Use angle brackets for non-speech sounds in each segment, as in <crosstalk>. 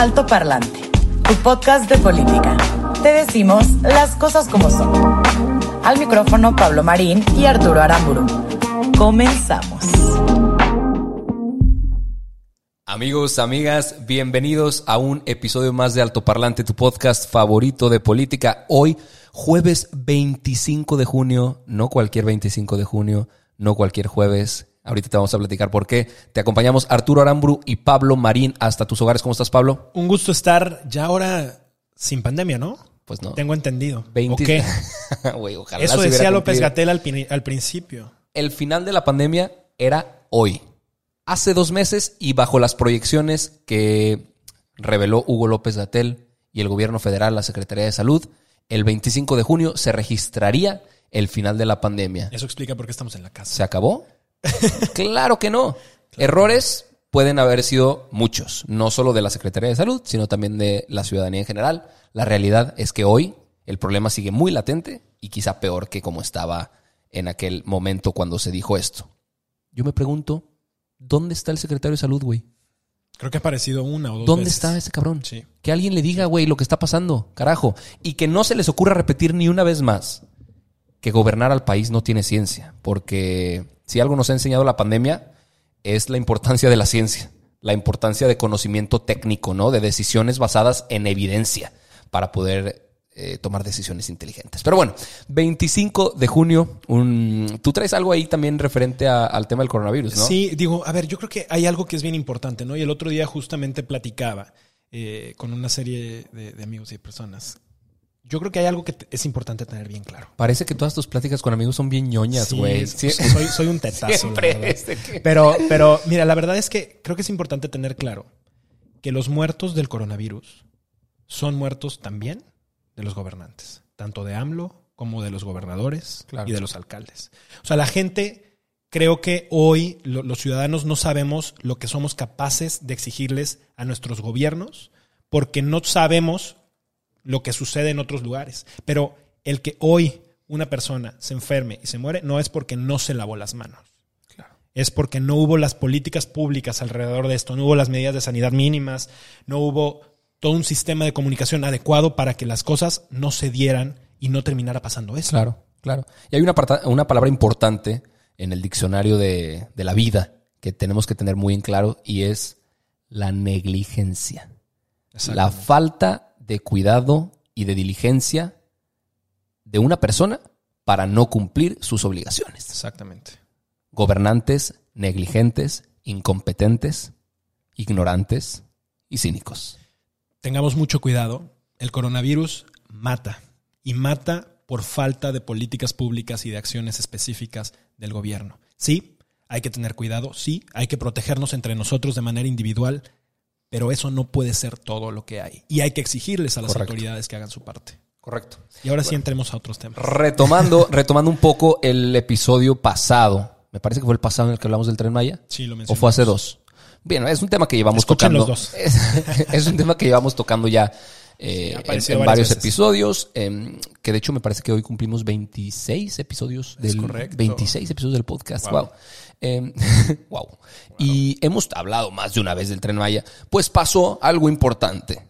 Alto Parlante, tu podcast de política. Te decimos las cosas como son. Al micrófono Pablo Marín y Arturo Aramburu. Comenzamos. Amigos, amigas, bienvenidos a un episodio más de Alto Parlante, tu podcast favorito de política. Hoy, jueves 25 de junio, no cualquier 25 de junio, no cualquier jueves. Ahorita te vamos a platicar por qué. Te acompañamos Arturo Aramburu y Pablo Marín hasta tus hogares. ¿Cómo estás, Pablo? Un gusto estar ya ahora sin pandemia, ¿no? Pues no. Tengo entendido. 20 ¿O qué? <laughs> Güey, ojalá Eso decía López. Gatel al, al principio. El final de la pandemia era hoy. Hace dos meses y bajo las proyecciones que reveló Hugo López Gatel y el gobierno federal, la Secretaría de Salud, el 25 de junio se registraría el final de la pandemia. Eso explica por qué estamos en la casa. ¿Se acabó? Claro que no. Errores pueden haber sido muchos, no solo de la Secretaría de Salud, sino también de la ciudadanía en general. La realidad es que hoy el problema sigue muy latente y quizá peor que como estaba en aquel momento cuando se dijo esto. Yo me pregunto, ¿dónde está el secretario de Salud, güey? Creo que ha aparecido una o dos ¿Dónde veces. está ese cabrón? Sí. Que alguien le diga, güey, lo que está pasando, carajo. Y que no se les ocurra repetir ni una vez más que gobernar al país no tiene ciencia. Porque si algo nos ha enseñado la pandemia es la importancia de la ciencia, la importancia de conocimiento técnico, ¿no? De decisiones basadas en evidencia para poder eh, tomar decisiones inteligentes. Pero bueno, 25 de junio, un- tú traes algo ahí también referente al tema del coronavirus, ¿no? Sí, digo, a ver, yo creo que hay algo que es bien importante, ¿no? Y el otro día justamente platicaba eh, con una serie de, de amigos y personas. Yo creo que hay algo que es importante tener bien claro. Parece que todas tus pláticas con amigos son bien ñoñas, güey. Sí. soy, soy un <laughs> tetazo. Siempre verdad. es de que- Pero, pero, mira, la verdad es que creo que es importante tener claro que los muertos del coronavirus son muertos también de los gobernantes, tanto de AMLO como de los gobernadores Claro. y de los alcaldes. O sea, la gente, creo que hoy lo- los ciudadanos no sabemos lo que somos capaces de exigirles a nuestros gobiernos porque no sabemos lo que sucede en otros lugares. Pero el que hoy una persona se enferme y se muere no es porque no se lavó las manos es porque no hubo las políticas públicas alrededor de esto, no hubo las medidas de sanidad mínimas, no hubo todo un sistema de comunicación adecuado para que las cosas no se dieran y no terminara pasando eso. Claro, claro. Y hay una, una palabra importante en el diccionario de, de la vida que tenemos que tener muy en claro y es la negligencia. La falta de cuidado y de diligencia de una persona para no cumplir sus obligaciones. Exactamente. Gobernantes negligentes, incompetentes, ignorantes y cínicos. Tengamos mucho cuidado. El coronavirus mata y mata por falta de políticas públicas y de acciones específicas del gobierno. Sí, hay que tener cuidado, sí, hay que protegernos entre nosotros de manera individual, pero eso no puede ser todo lo que hay. Y hay que exigirles a las Correcto. autoridades que hagan su parte. Correcto. Y ahora sí entremos a otros temas. Retomando, <laughs> retomando un poco el episodio pasado. Me parece que fue el pasado en el que hablamos del Tren Maya. Sí, lo ¿O mencionamos. fue hace dos? Bien, es un tema que llevamos Escuchen tocando. los dos. <laughs> Es, es un tema que llevamos tocando ya eh, Sí, en, varios veces. episodios. em, que de hecho me parece que hoy cumplimos 26 episodios Es del correcto. 26 episodios del podcast. Wow. Wow. Em, <laughs> wow. Y hemos hablado más de una vez del Tren Maya. Pues pasó algo importante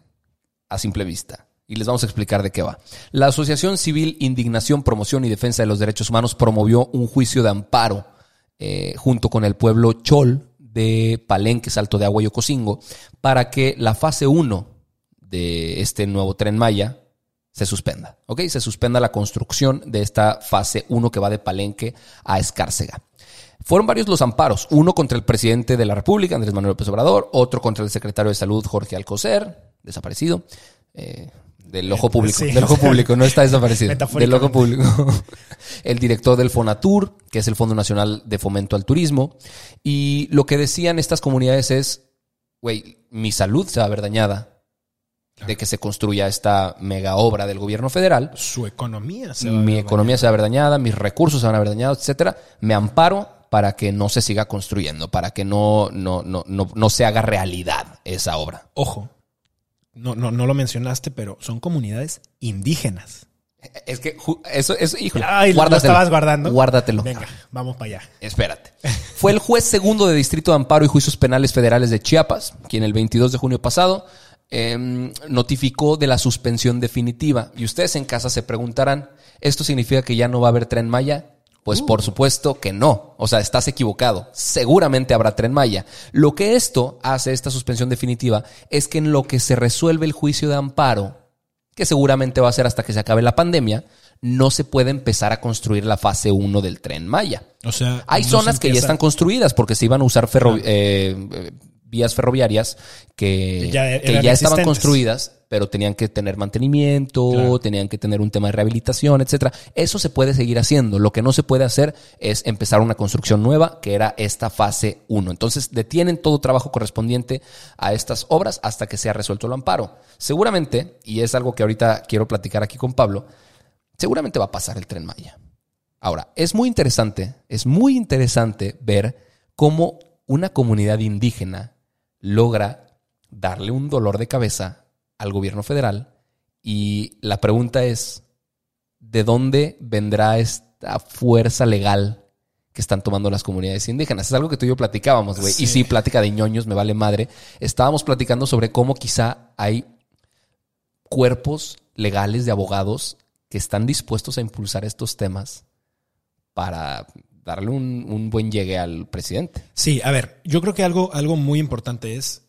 a simple vista. Y les vamos a explicar de qué va. La Asociación Civil Indignación, Promoción y Defensa de los Derechos Humanos promovió un juicio de amparo eh, junto con el pueblo Chol de Palenque, Salto de Agua y Ocosingo para que la fase 1 de este nuevo tren Maya se suspenda. ¿Ok? Se suspenda la construcción de esta fase 1 que va de Palenque a Escárcega. Fueron varios los amparos, uno contra el presidente de la República, Andrés Manuel López Obrador, otro contra el secretario de Salud, Jorge Alcocer, desaparecido. Eh, del ojo público, Sí. del ojo público, no está desaparecido, <laughs> del ojo público. <laughs> El director del Fonatur, que es el Fondo Nacional de Fomento al Turismo, y lo que decían estas comunidades es, güey, mi salud se va a ver dañada de que se construya esta mega obra del gobierno federal, Su economía se va a mi ver economía se va a ver dañada, mis recursos se van a ver dañados, etcétera. Me amparo para que no se siga construyendo, para que no, no, no, no, no se haga realidad esa obra. Ojo, no, no, no lo mencionaste, pero son comunidades indígenas. Es que eso, eso, híjole, Ay, lo estabas guardando. Guárdatelo. Venga, vamos para allá. Espérate. Fue el juez segundo de Distrito de Amparo y Juicios Penales Federales de Chiapas, quien el 22 de junio pasado em, notificó de la suspensión definitiva. Y ustedes en casa se preguntarán, ¿esto significa que ya no va a haber tren Maya? Pues por supuesto que no. O sea, estás equivocado. Seguramente habrá tren Maya. Lo que esto hace, esta suspensión definitiva, es que en lo que se resuelve el juicio de amparo, que seguramente va a ser hasta que se acabe la pandemia, no se puede empezar a construir la fase 1 del tren Maya. O sea, Hay no zonas se que ya están construidas porque se iban a usar ferro- eh, eh, vías ferroviarias que, Ya que ya estaban construidas, pero tenían que tener mantenimiento, Claro. tenían que tener un tema de rehabilitación, etcétera. Eso se puede seguir haciendo. Lo que no se puede hacer es empezar una construcción nueva, que era esta fase 1. Entonces, detienen todo trabajo correspondiente a estas obras hasta que sea resuelto el amparo. Seguramente, y es algo que ahorita quiero platicar aquí con Pablo, seguramente va a pasar el tren Maya. Ahora, es muy interesante, es muy interesante ver cómo una comunidad indígena logra darle un dolor de cabeza al gobierno federal y la pregunta es, ¿de dónde vendrá esta fuerza legal que están tomando las comunidades indígenas? Es algo que tú y yo platicábamos, güey. Sí. Y sí, plática de ñoños, me vale madre. Estábamos platicando sobre cómo quizá hay cuerpos legales de abogados que están dispuestos a impulsar estos temas para darle un, un buen llegue al presidente. Sí, a ver, yo creo que algo, algo muy importante es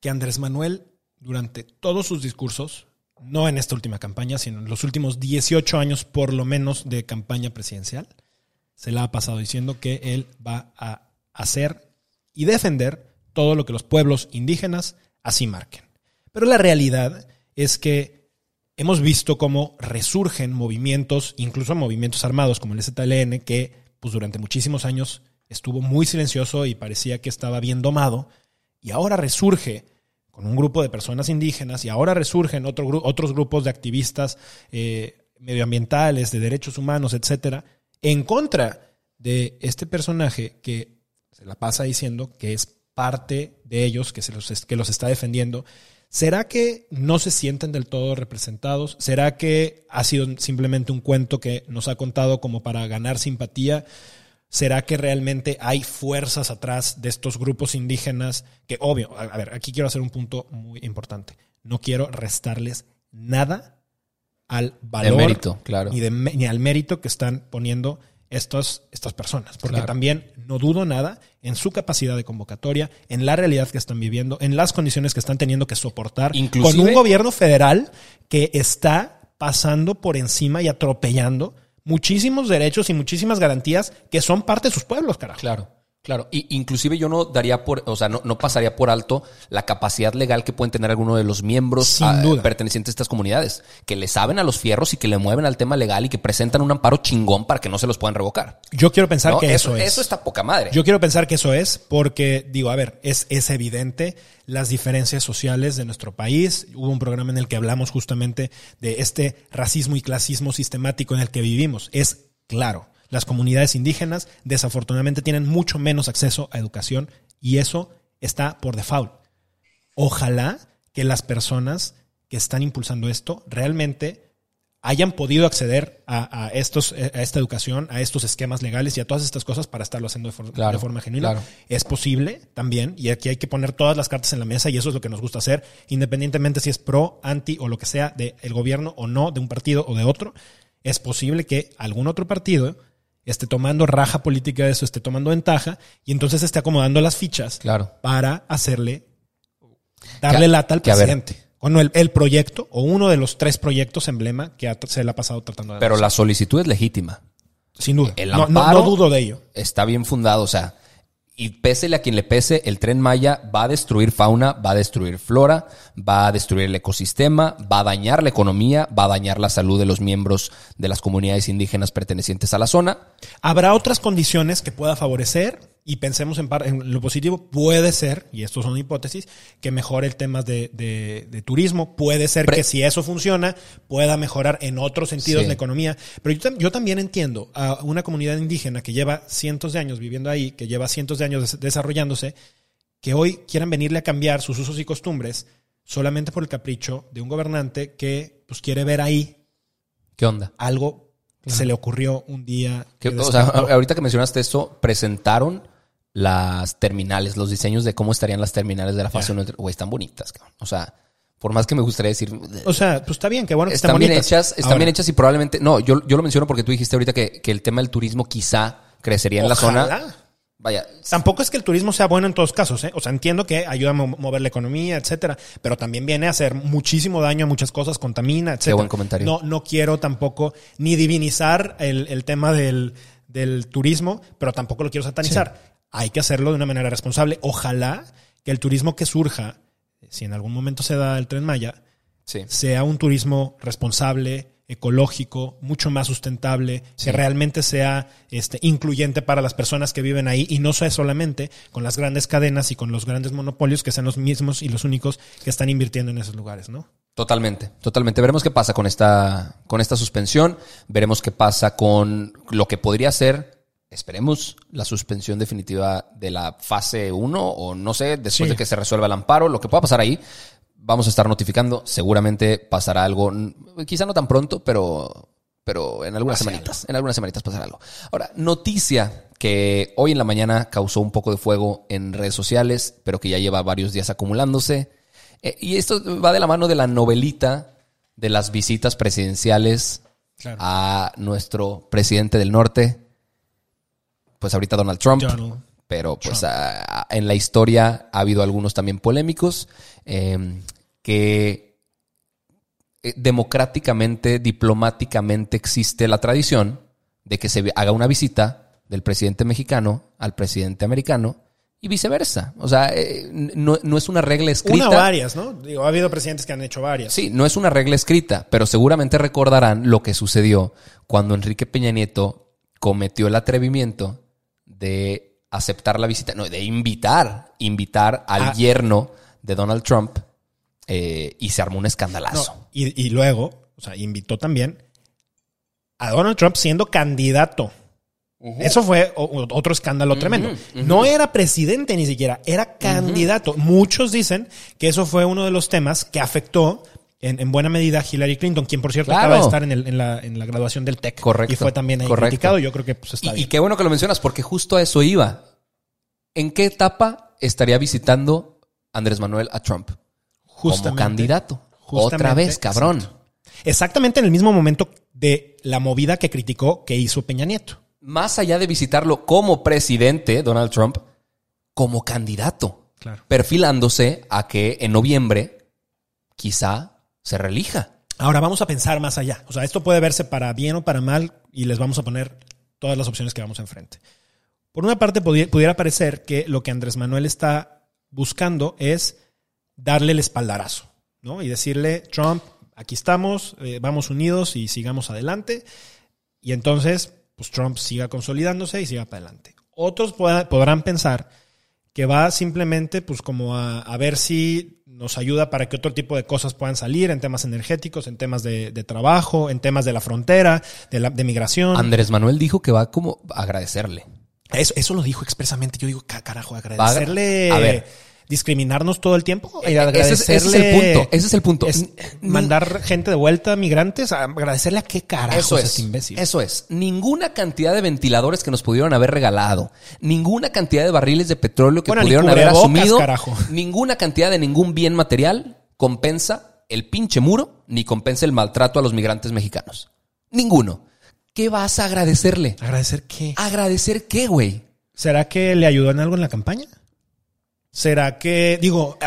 que Andrés Manuel, durante todos sus discursos, no en esta última campaña, sino en los últimos 18 años por lo menos de campaña presidencial, se la ha pasado diciendo que él va a hacer y defender todo lo que los pueblos indígenas así marquen. Pero la realidad es que hemos visto cómo resurgen movimientos, incluso movimientos armados como el ZLN, que pues durante muchísimos años estuvo muy silencioso y parecía que estaba bien domado, y ahora resurge con un grupo de personas indígenas, y ahora resurgen otro otros grupos de activistas eh, medioambientales, de derechos humanos, etcétera, en contra de este personaje que se la pasa diciendo que es parte de ellos, que, se los, que los está defendiendo. ¿Será que no se sienten del todo representados? ¿Será que ha sido simplemente un cuento que nos ha contado como para ganar simpatía? ¿Será que realmente hay fuerzas atrás de estos grupos indígenas? Que obvio, a, ver, aquí quiero hacer un punto muy importante. No quiero restarles nada al valor mérito, claro. ni, de ni al mérito que están poniendo estos, estas personas. Porque Claro. también no dudo nada en su capacidad de convocatoria, en la realidad que están viviendo, en las condiciones que están teniendo que soportar Inclusive- con un gobierno federal que está pasando por encima y atropellando muchísimos derechos y muchísimas garantías que son parte de sus pueblos, carajo. Claro, claro. Y inclusive yo no daría por, o sea, no, no pasaría por alto la capacidad legal que pueden tener algunos de los miembros ah, pertenecientes a estas comunidades, que le saben a los fierros y que le mueven al tema legal y que presentan un amparo chingón para que no se los puedan revocar. Yo quiero pensar ¿no? que eso, es. Eso está poca madre. Yo quiero pensar que eso es porque, digo, a ver, es, es evidente las diferencias sociales de nuestro país. Hubo un programa en el que hablamos justamente de este racismo y clasismo sistemático en el que vivimos. Es claro, las comunidades indígenas desafortunadamente tienen mucho menos acceso a educación y eso está por default. Ojalá que las personas que están impulsando esto realmente hayan podido acceder a, a estos, a esta educación, a estos esquemas legales y a todas estas cosas para estarlo haciendo de, for- Claro, de forma genuina. claro. Es posible también, y aquí hay que poner todas las cartas en la mesa, y eso es lo que nos gusta hacer, independientemente si es pro, anti o lo que sea del gobierno o no, de un partido o de otro. Es posible que algún otro partido esté tomando raja política de eso, esté tomando ventaja, y entonces esté acomodando las fichas Claro. para hacerle darle Que- lata al presidente. Con el, el proyecto o uno de los tres proyectos emblema que ha- se le ha pasado tratando de Pero hacer. la solicitud es legítima. sin duda. el No, no- no dudo de ello. Está bien fundado, o sea, Y pésele a quien le pese, el tren Maya va a destruir fauna, va a destruir flora, va a destruir el ecosistema, va a dañar la economía, va a dañar la salud de los miembros de las comunidades indígenas pertenecientes a la zona. Habrá otras condiciones que pueda favorecer y pensemos en, en lo positivo. Puede ser, y esto son hipótesis, que mejore el tema de, de- de turismo. Puede ser Pre- que si eso funciona, pueda mejorar en otros sentidos Sí. la economía. Pero yo, tam- yo también entiendo a una comunidad indígena que lleva cientos de años viviendo ahí, que lleva cientos de años des- desarrollándose, que hoy quieran venirle a cambiar sus usos y costumbres solamente por el capricho de un gobernante que pues quiere ver ahí ¿Qué onda? algo se le ocurrió un día. Que, o sea, ahorita que mencionaste esto, presentaron las terminales, los diseños de cómo estarían las terminales de la fase 1. Güey, están bonitas, cabrón. O sea, por más que me gustaría decir... O sea, pues está bien, qué bueno que están están bien bonitas. hechas, están Ahora, bien hechas y probablemente... No, yo, yo lo menciono porque tú dijiste ahorita que, que el tema del turismo quizá crecería en la zona. Vaya, Tampoco es que el turismo sea bueno en todos casos, ¿eh? O sea, entiendo que ayuda a mo- mover la economía, etcétera, pero también viene a hacer muchísimo daño a muchas cosas, contamina, etcétera. buen comentario. No, no quiero tampoco ni divinizar el, el tema del, del turismo, pero tampoco lo quiero satanizar. Hay que hacerlo de una manera responsable. Ojalá que el turismo que surja, si en algún momento se da el tren Maya, sí. sea un turismo responsable, ecológico, mucho más sustentable, que realmente sea este, incluyente para las personas que viven ahí y no sea solamente con las grandes cadenas y con los grandes monopolios que sean los mismos y los únicos que están invirtiendo en esos lugares, ¿no? Totalmente, totalmente. Veremos qué pasa con esta, con esta suspensión. Veremos qué pasa con lo que podría ser, esperemos, la suspensión definitiva de la fase 1 o no sé, después Sí. de que se resuelva el amparo, lo que pueda pasar ahí. Vamos a estar notificando. Seguramente pasará algo, quizá no tan pronto, pero, pero en algunas semanitas. En algunas semanitas pasará algo. Ahora, noticia que hoy en la mañana causó un poco de fuego en redes sociales, pero que ya lleva varios días acumulándose. Eh, y esto va de la mano de la novelita de las visitas presidenciales Claro. a nuestro presidente del norte, pues ahorita Donald Trump. Donald. Pero pues a- a- en la historia ha habido algunos también polémicos eh, que eh, democráticamente, diplomáticamente existe la tradición de que se haga una visita del presidente mexicano al presidente americano y viceversa. O sea, eh, no, no es una regla escrita. Una o varias, ¿no? Digo, ha habido presidentes que han hecho varias. Sí, no es una regla escrita, pero seguramente recordarán lo que sucedió cuando Enrique Peña Nieto cometió el atrevimiento de aceptar la visita, no, de invitar, invitar al Ah. yerno de Donald Trump eh, y se armó un No, escandalazo. y, y luego, o sea, invitó también a Donald Trump siendo candidato. Eso fue otro escándalo tremendo. No era presidente ni siquiera, era candidato. Muchos dicen que eso fue uno de los temas que afectó en, en buena medida Hillary Clinton, quien por cierto Claro. acaba de estar en, el- en la, en la graduación del TEC. Correcto, Y fue también ahí correcto. criticado. Yo creo que pues, está Y, y bien. qué bueno que lo mencionas, porque justo a eso iba. ¿En qué etapa estaría visitando Andrés Manuel a Trump? Como Justamente. candidato. Justamente, Otra vez, cabrón. exacto. Exactamente en el mismo momento de la movida que criticó que hizo Peña Nieto. Más allá de visitarlo como presidente, Donald Trump, como candidato. Claro. Perfilándose a que en noviembre quizá se relija. Ahora vamos a pensar más allá. O sea, esto puede verse para bien o para mal y les vamos a poner todas las opciones que vamos enfrente. Por una parte, pudi- pudiera parecer que lo que Andrés Manuel está buscando es darle el espaldarazo, ¿no? Y decirle, Trump, aquí estamos, eh, vamos unidos y sigamos adelante. Y entonces, pues Trump siga consolidándose y siga para adelante. Otros podrán pensar que va simplemente pues como a ver si nos ayuda para que otro tipo de cosas puedan salir en temas energéticos, en temas de, de trabajo, en temas de la frontera, de, la, de migración. Andrés Manuel dijo que va como a agradecerle. Eso, eso lo dijo expresamente. Yo digo, "Ca- carajo, agradecerle, a ver. Discriminarnos todo el tiempo. y Ese es- ese es el agradecerle- punto, ese es el punto. es mandar gente de vuelta, migrantes, a agradecerle a qué carajo Eso es este imbécil. Eso es. Ninguna cantidad de ventiladores que nos pudieron haber regalado, ninguna cantidad de barriles de petróleo que Bueno, pudieron haber asumido, carajo. <laughs> ninguna cantidad de ningún bien material compensa el pinche muro ni compensa el maltrato a los migrantes mexicanos. Ninguno. ¿Qué vas a agradecerle? ¿Agradecer qué? ¿Agradecer qué, güey? ¿Será que le ayudó en algo en la campaña? ¿Será que, digo,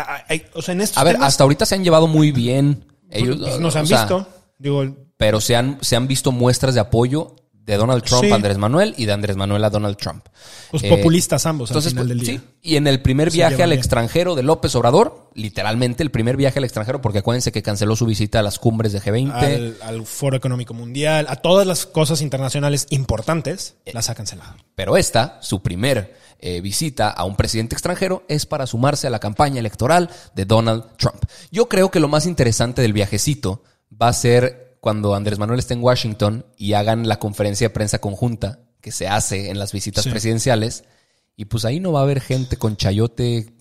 o sea, en estos A ver, temas, hasta ahorita se han llevado muy bien. Ellos pues, nos o han sea, visto. Digo, pero se han, se han visto muestras de apoyo de Donald Trump Sí. a Andrés Manuel y de Andrés Manuel a Donald Trump. Los Eh, populistas ambos Entonces, al final del pues, día. sí. Y en el primer viaje al bien. extranjero de López Obrador, literalmente el primer viaje al extranjero, porque acuérdense que canceló su visita a las cumbres de G20. Al, al Foro Económico Mundial, a todas las cosas internacionales importantes, las ha cancelado. Pero esta, su primer eh, visita a un presidente extranjero, es para sumarse a la campaña electoral de Donald Trump. Yo creo que lo más interesante del viajecito va a ser cuando Andrés Manuel esté en Washington y hagan la conferencia de prensa conjunta que se hace en las visitas Sí. presidenciales. Y pues ahí no va a haber gente con chayote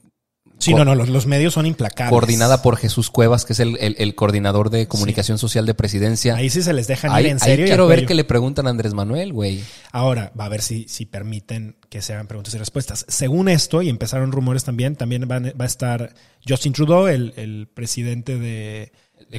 Sí, no, no, los, los medios son implacables. coordinada por Jesús Cuevas, que es el, el- el coordinador de comunicación social de presidencia. Ahí sí se les dejan Ahí- ir en serio. quiero ver qué le preguntan a Andrés Manuel, güey. Ahora, va a ver si, si permiten que se hagan preguntas y respuestas. Según esto, y empezaron rumores también, también van- va a estar Justin Trudeau, el, el presidente de,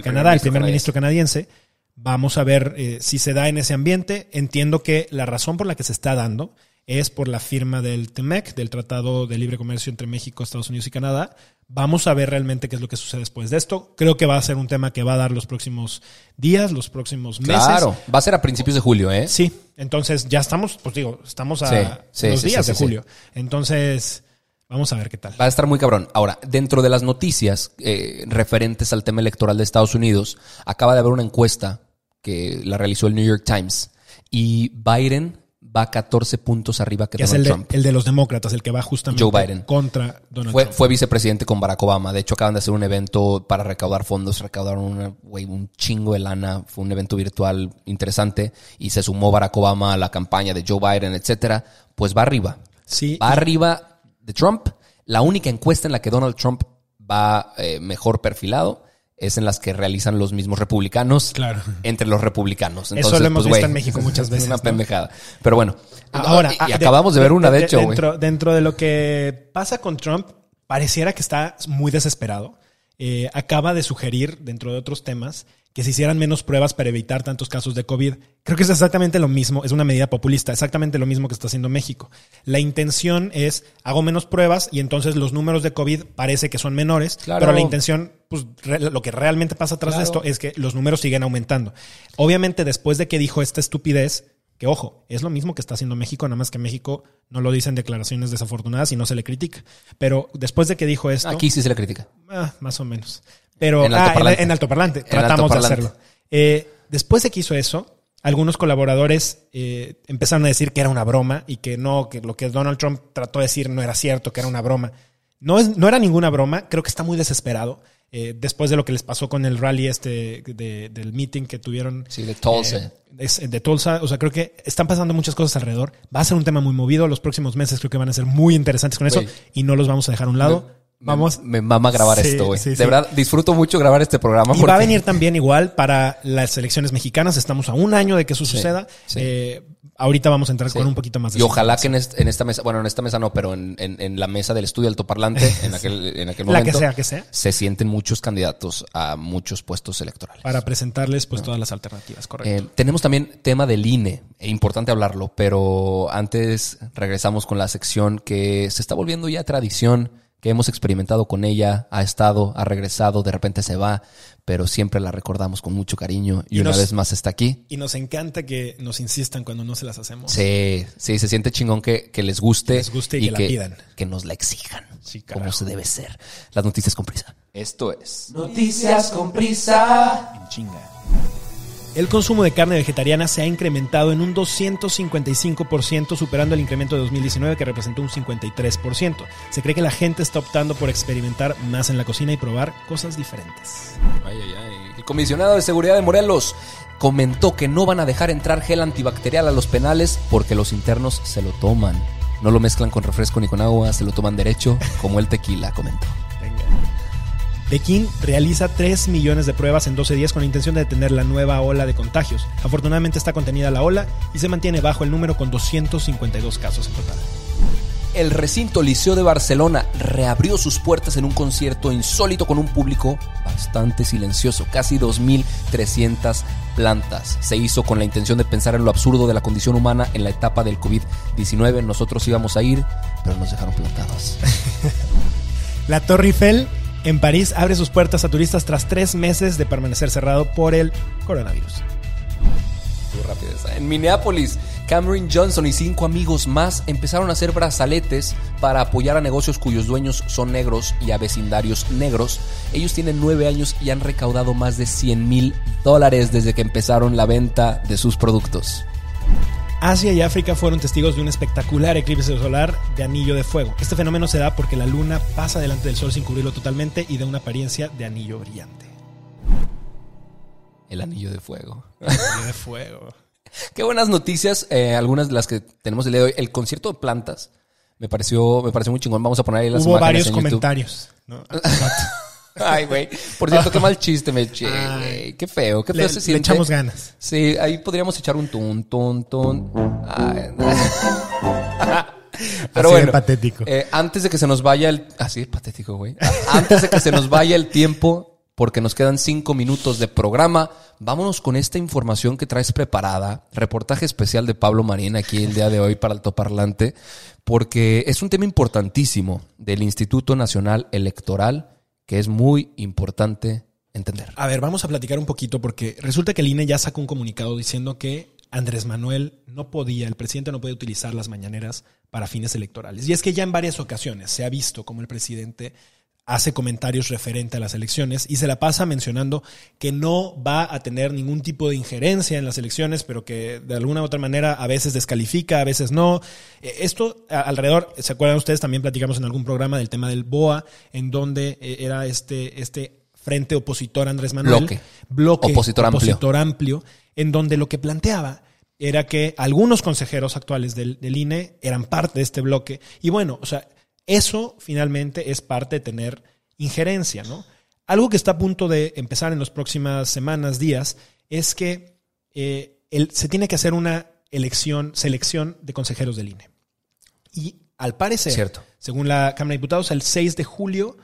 Canadá, el primer ministro canadiense. Vamos a ver eh, si se da en ese ambiente. Entiendo que la razón por la que se está dando es por la firma del TEMEC, del Tratado de Libre Comercio entre México, Estados Unidos y Canadá. Vamos a ver realmente qué es lo que sucede después de esto. Creo que va a ser un tema que va a dar los próximos días, los próximos meses. Claro, va a ser a principios de julio, ¿eh? Sí, entonces ya estamos, pues digo, estamos a Sí, sí, los sí, días de julio. Entonces, vamos a ver qué tal. Va a estar muy cabrón. Ahora, dentro de las noticias eh, referentes al tema electoral de Estados Unidos, acaba de haber una encuesta que la realizó el New York Times y Biden va 14 puntos arriba que Que es Donald el de, Trump. el de los demócratas, el que va justamente Joe Biden. contra Donald Fue, Trump. fue vicepresidente con Barack Obama. De hecho, acaban de hacer un evento para recaudar fondos. Recaudaron una, güey, un chingo de lana. Fue un evento virtual interesante. Y se sumó Barack Obama a la campaña de Joe Biden, etcétera. Pues va arriba. Sí, Va arriba de Trump. La única encuesta en la que Donald Trump va eh, mejor perfilado es en las que realizan los mismos republicanos Claro. entre los republicanos. Eso Entonces, lo hemos pues, visto en México muchas veces, <laughs> Es una ¿no? pendejada. Pero bueno. Ahora, y, ah, y acabamos de, ver una, de, hecho, dentro, dentro de lo que pasa con Trump, pareciera que está muy desesperado. Eh, acaba de sugerir, dentro de otros temas, que se hicieran menos pruebas para evitar tantos casos de COVID. Creo que es exactamente lo mismo, es una medida populista, exactamente lo mismo que está haciendo México. La intención es, hago menos pruebas y entonces los números de COVID parece que son menores, Claro. pero la intención, pues re- lo que realmente pasa de Claro. esto es que los números siguen aumentando. Obviamente, después de que dijo esta estupidez, que ojo, es lo mismo que está haciendo México, nada más que México no lo dice en declaraciones desafortunadas y no se le critica. Pero después de que dijo esto, Aquí sí se le critica. ah, más o menos. Pero En ah, altoparlante. en, altoparlante, En tratamos altoparlante. de hacerlo. Eh, después de que hizo eso, algunos colaboradores eh, empezaron a decir que era una broma y que no, que lo que Donald Trump trató de decir no era cierto, que era una broma. No, es, no era ninguna broma, creo que está muy desesperado. eh, después de lo que les pasó con el rally este de- del meeting que tuvieron Sí, de Tulsa. eh, es- de Tulsa, o sea, creo que están pasando muchas cosas alrededor. Va a ser un tema muy movido. Los próximos meses creo que van a ser muy interesantes con eso y no los vamos a dejar a un lado. Vamos. Me, me mama grabar Sí, esto, güey. sí, de sí. verdad, disfruto mucho grabar este programa. Y porque- va a venir también igual para las elecciones mexicanas. Estamos a un año de que eso suceda. Eh, ahorita vamos a entrar con un poquito más de Y ojalá que en, est- en esta mesa, bueno, en esta mesa no, pero en, en- en la mesa del estudio altoparlante, <laughs> en aquel, en aquel La momento. que sea que sea. Se sienten muchos candidatos a muchos puestos electorales. Para presentarles pues todas las alternativas, correcto. Eh, tenemos también tema del INE, e importante hablarlo, pero antes regresamos con la sección que se está volviendo ya tradición, que hemos experimentado con ella, ha estado, ha regresado, de repente se va, pero siempre la recordamos con mucho cariño y, Y una nos- vez más está aquí. y nos encanta que nos insistan cuando no se las hacemos. Sí, sí, se siente chingón que, que les guste, Que les guste y que la pidan. que nos la exijan, Sí, como se debe ser. Las noticias con prisa. Esto es Noticias con prisa. En chinga. El consumo de carne vegetariana se ha incrementado en un 255%, superando el incremento de 2019 que representó un 53%. Se cree que la gente está optando por experimentar más en la cocina y probar cosas diferentes. Ay, ay, ay. El comisionado de seguridad de Morelos comentó que no van a dejar entrar gel antibacterial a los penales porque los internos se lo toman. No lo mezclan con refresco ni con agua, se lo toman derecho, como el tequila, comentó. Pekín realiza 3 millones de pruebas en 12 días con la intención de detener la nueva ola de contagios. Afortunadamente está contenida la ola y se mantiene bajo el número con 252 casos en total. El recinto Liceo de Barcelona reabrió sus puertas en un concierto insólito con un público bastante silencioso, casi 2.300 plantas. Se hizo con la intención de pensar en lo absurdo de la condición humana en la etapa del COVID-19. Nosotros íbamos a ir, pero nos dejaron plantados. <laughs> La Torre Eiffel en París abre sus puertas a turistas tras tres meses de permanecer cerrado por el coronavirus. En Minneapolis, Cameron Johnson y cinco amigos más empezaron a hacer brazaletes para apoyar a negocios cuyos dueños son negros y a vecindarios negros. Ellos tienen nueve años y han recaudado más de 100 mil dólares desde que empezaron la venta de sus productos. Asia y África fueron testigos de un espectacular eclipse solar de anillo de fuego. Este fenómeno se da porque la luna pasa delante del sol sin cubrirlo totalmente y da una apariencia de anillo brillante. El anillo de fuego. Anillo de fuego. <laughs> Qué buenas noticias, eh, algunas de las que tenemos el día de hoy. El concierto de plantas me pareció, me pareció muy chingón. Vamos a poner ahí las Hubo varios en comentarios. ¿no? <laughs> <laughs> Ay, güey. Por cierto, qué mal chiste me eché, güey. <laughs> Qué feo, qué feo le, se le echamos ganas. Sí, ahí podríamos echar un tun, tun, tun. Ay, <laughs> Pero Así de bueno, patético. eh, antes de que se nos vaya el... Así de patético, güey. Antes de que se nos vaya el tiempo, porque nos quedan cinco minutos de programa, vámonos con esta información que traes preparada. Reportaje especial de Pablo Marín aquí el día de hoy para Altoparlante, porque es un tema importantísimo del Instituto Nacional Electoral que es muy importante entender. A ver, vamos a platicar un poquito porque resulta que el INE ya sacó un comunicado diciendo que Andrés Manuel no podía, el presidente no puede utilizar las mañaneras para fines electorales. Y es que ya en varias ocasiones se ha visto como el presidente hace comentarios referente a las elecciones y se la pasa mencionando que no va a tener ningún tipo de injerencia en las elecciones, pero que de alguna u otra manera a veces descalifica, a veces no. Eh, Esto alrededor, ¿se acuerdan ustedes? También platicamos en algún programa del tema del BOA, en donde eh, era este, este frente opositor Andrés Manuel. Bloque. Bloque Opositor amplio. opositor amplio, en donde lo que planteaba era que algunos consejeros actuales del, del INE eran parte de este bloque. Y bueno, o sea, eso finalmente es parte de tener injerencia, ¿no? Algo que está a punto de empezar en las próximas semanas, días, es que eh, el- se tiene que hacer una elección, selección de consejeros del INE. Y al parecer, Cierto. según la Cámara de Diputados, el 6 de julio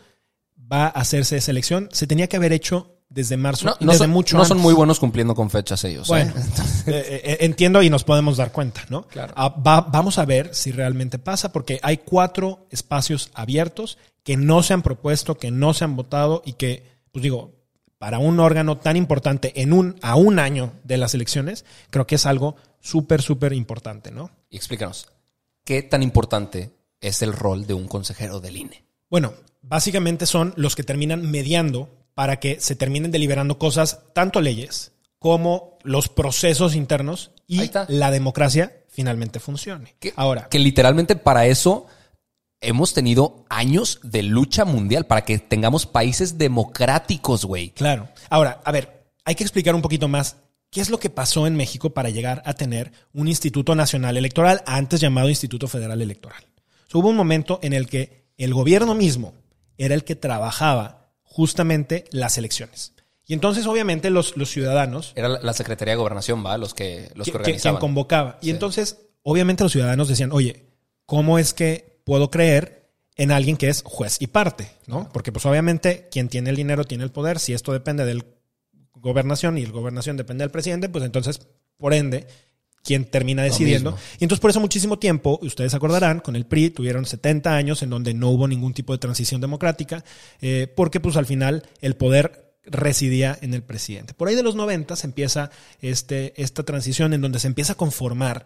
va a hacerse esa elección. Se tenía que haber hecho desde marzo, No, desde son, mucho no son muy buenos cumpliendo con fechas ellos. ¿eh? Bueno, <laughs> eh, eh, entiendo y nos podemos dar cuenta, ¿no? Claro. Ah, va- vamos a ver si realmente pasa, porque hay cuatro espacios abiertos que no se han propuesto, que no se han votado y que, pues digo, para un órgano tan importante en un, a un año de las elecciones, creo que es algo súper, súper importante, ¿no? Y explícanos, ¿qué tan importante es el rol de un consejero del INE? Bueno, básicamente son los que terminan mediando para que se terminen deliberando cosas, tanto leyes como los procesos internos y la democracia finalmente funcione. Que- Ahora, Que literalmente para eso hemos tenido años de lucha mundial, para que tengamos países democráticos, güey. claro. Ahora, a ver, hay que explicar un poquito más qué es lo que pasó en México para llegar a tener un Instituto Nacional Electoral, antes llamado Instituto Federal Electoral. O sea, hubo un momento en el que el gobierno mismo era el que trabajaba justamente las elecciones. Y entonces, obviamente, los, los ciudadanos Era la- Secretaría de Gobernación, ¿va? Los que, los que quien convocaba. Y Sí. entonces, obviamente los ciudadanos decían, oye, ¿cómo es que puedo creer en alguien que es juez y parte? ¿no? Porque pues obviamente quien tiene el dinero tiene el poder. Si esto depende del gobernación y el gobernación depende del presidente, pues entonces, por ende, quien termina decidiendo. Y entonces por eso muchísimo tiempo, ustedes acordarán, con el PRI tuvieron 70 años en donde no hubo ningún tipo de transición democrática, eh, porque pues al final el poder residía en el presidente. Por ahí de los 90 se empieza este, esta transición en donde se empieza a conformar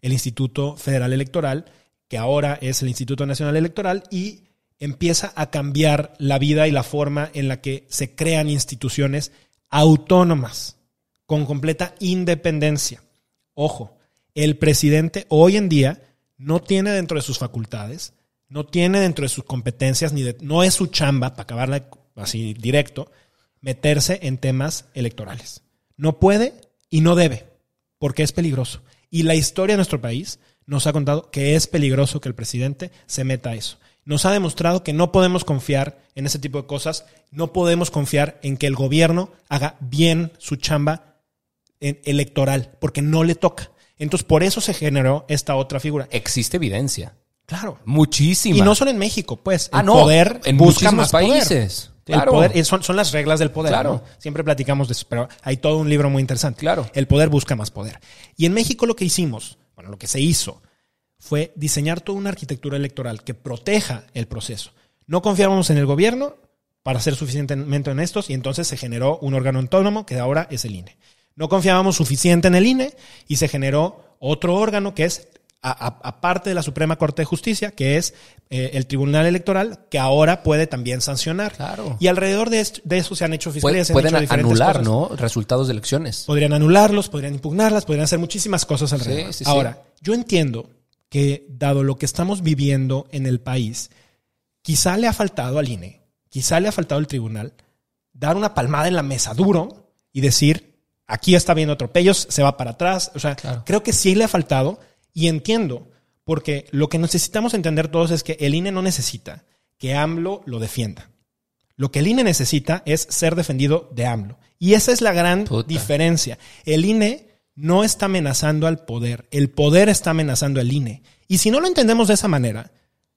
el Instituto Federal Electoral, que ahora es el Instituto Nacional Electoral, y empieza a cambiar la vida y la forma en la que se crean instituciones autónomas, con completa independencia. Ojo, el presidente hoy en día no tiene dentro de sus facultades, no tiene dentro de sus competencias, ni no es su chamba, para acabarla así directo, meterse en temas electorales. No puede y no debe, porque es peligroso. Y la historia de nuestro país nos ha contado que es peligroso que el presidente se meta a eso. Nos ha demostrado que no podemos confiar en ese tipo de cosas, no podemos confiar en que el gobierno haga bien su chamba electoral, porque no le toca. Entonces, por eso se generó esta otra figura. Existe evidencia. Claro. Muchísima. Y no solo en México, pues. El Ah, no, poder en busca más poder. países. El Claro. poder, eh, son, son las reglas del poder. Claro. ¿no? Siempre platicamos de eso, pero hay todo un libro muy interesante. Claro. El poder busca más poder. Y en México lo que hicimos, bueno, lo que se hizo, fue diseñar toda una arquitectura electoral que proteja el proceso. No confiábamos en el gobierno para ser suficientemente honestos y entonces se generó un órgano autónomo que ahora es el INE. No confiábamos suficiente en el INE y se generó otro órgano que es aparte de la Suprema Corte de Justicia, que es eh, el Tribunal Electoral, que ahora puede también sancionar. Claro. Y alrededor de, eso se han hecho fiscalías. pueden anular, ¿no? Resultados de elecciones. Podrían anularlos, podrían impugnarlas, podrían hacer muchísimas cosas alrededor. ahora, yo entiendo que dado lo que estamos viviendo en el país, quizá le ha faltado al INE, quizá le ha faltado al tribunal, dar una palmada en la mesa duro y decir, aquí está viendo atropellos, se va para atrás. O sea, creo que sí le ha faltado y entiendo, porque lo que necesitamos entender todos es que el INE no necesita que AMLO lo defienda. Lo que el INE necesita es ser defendido de AMLO. Y esa es la gran diferencia. El INE no está amenazando al poder, el poder está amenazando al INE. Y si no lo entendemos de esa manera,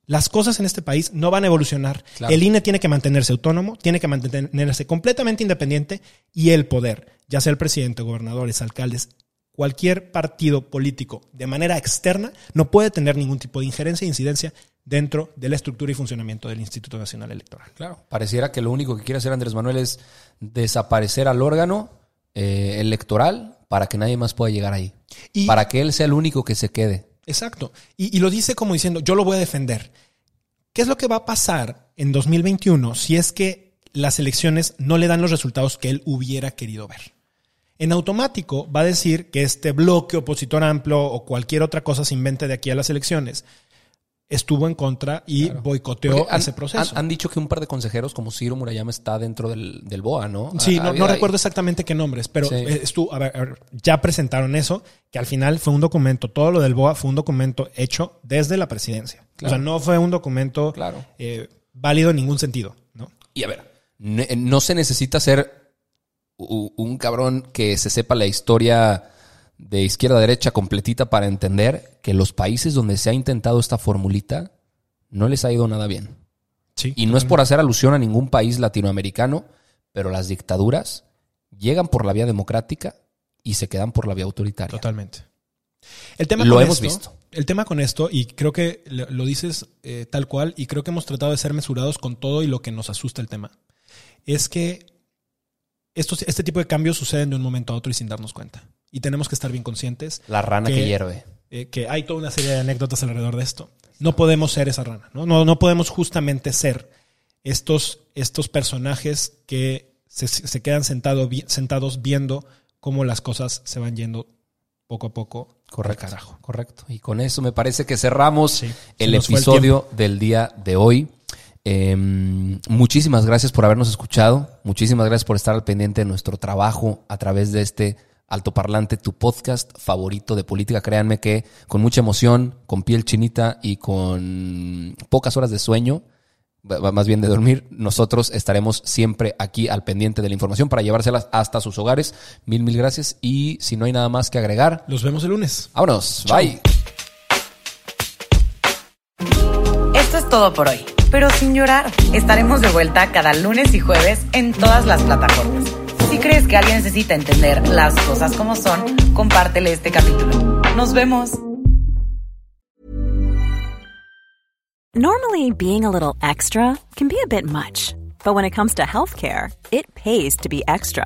las cosas en este país no van a evolucionar. El INE tiene que mantenerse autónomo, tiene que mantenerse completamente independiente y el poder, ya sea el presidente, gobernadores, alcaldes, cualquier partido político de manera externa no puede tener ningún tipo de injerencia e incidencia dentro de la estructura y funcionamiento del Instituto Nacional Electoral. Claro. Pareciera que lo único que quiere hacer Andrés Manuel es desaparecer al órgano eh, electoral para que nadie más pueda llegar ahí. Y, para que él sea el único que se quede. Exacto. Y, y lo dice como diciendo, yo lo voy a defender. ¿Qué es lo que va a pasar en 2021 si es que las elecciones no le dan los resultados que él hubiera querido ver? En automático va a decir que este bloque opositor amplio o cualquier otra cosa se invente de aquí a las elecciones estuvo en contra y boicoteó ese proceso. Han, dicho que un par de consejeros como Ciro Murayama está dentro del, BOA, ¿no? Sí, no, recuerdo exactamente qué nombres, pero estuvo, a ver, ya presentaron eso, que al final fue un documento, todo lo del BOA fue un documento hecho desde la presidencia. O sea, no fue un documento eh, válido en ningún sentido, ¿no? Y a ver, no se necesita ser un cabrón que se sepa la historia de izquierda a derecha completita para entender que los países donde se ha intentado esta formulita no les ha ido nada bien. Sí, y no es por hacer alusión a ningún país latinoamericano, pero las dictaduras llegan por la vía democrática y se quedan por la vía autoritaria. Totalmente. El tema lo con hemos visto. El tema con esto, y creo que lo dices eh, tal cual, y creo que hemos tratado de ser mesurados con todo y lo que nos asusta el tema, es que este tipo de cambios suceden de un momento a otro y sin darnos cuenta. Y tenemos que estar bien conscientes. La rana que, hierve. Eh, que hay toda una serie de anécdotas alrededor de esto. No podemos ser esa rana, ¿no? No, no podemos justamente ser estos, estos personajes que se, quedan sentado, sentados viendo cómo las cosas se van yendo poco a poco. Correcto. Carajo. Correcto. Y con eso me parece que cerramos el episodio del día de hoy. Em, muchísimas gracias por habernos escuchado. Muchísimas gracias por estar al pendiente de nuestro trabajo a través de este altoparlante, tu podcast favorito de política. Créanme que con mucha emoción, con piel chinita y con pocas horas de sueño, más bien de dormir, nosotros estaremos siempre aquí al pendiente de la información para llevárselas hasta sus hogares. Mil, mil gracias. Y si no hay nada más que agregar, los vemos el lunes. Vámonos. Bye. Esto es todo por hoy pero sin llorar. Estaremos de vuelta cada lunes y jueves en todas las plataformas. Si crees que alguien necesita entender las cosas como son, compártele este capítulo. Nos vemos. Normally, being a little extra can be a bit much, but when it comes to healthcare, it pays to be extra.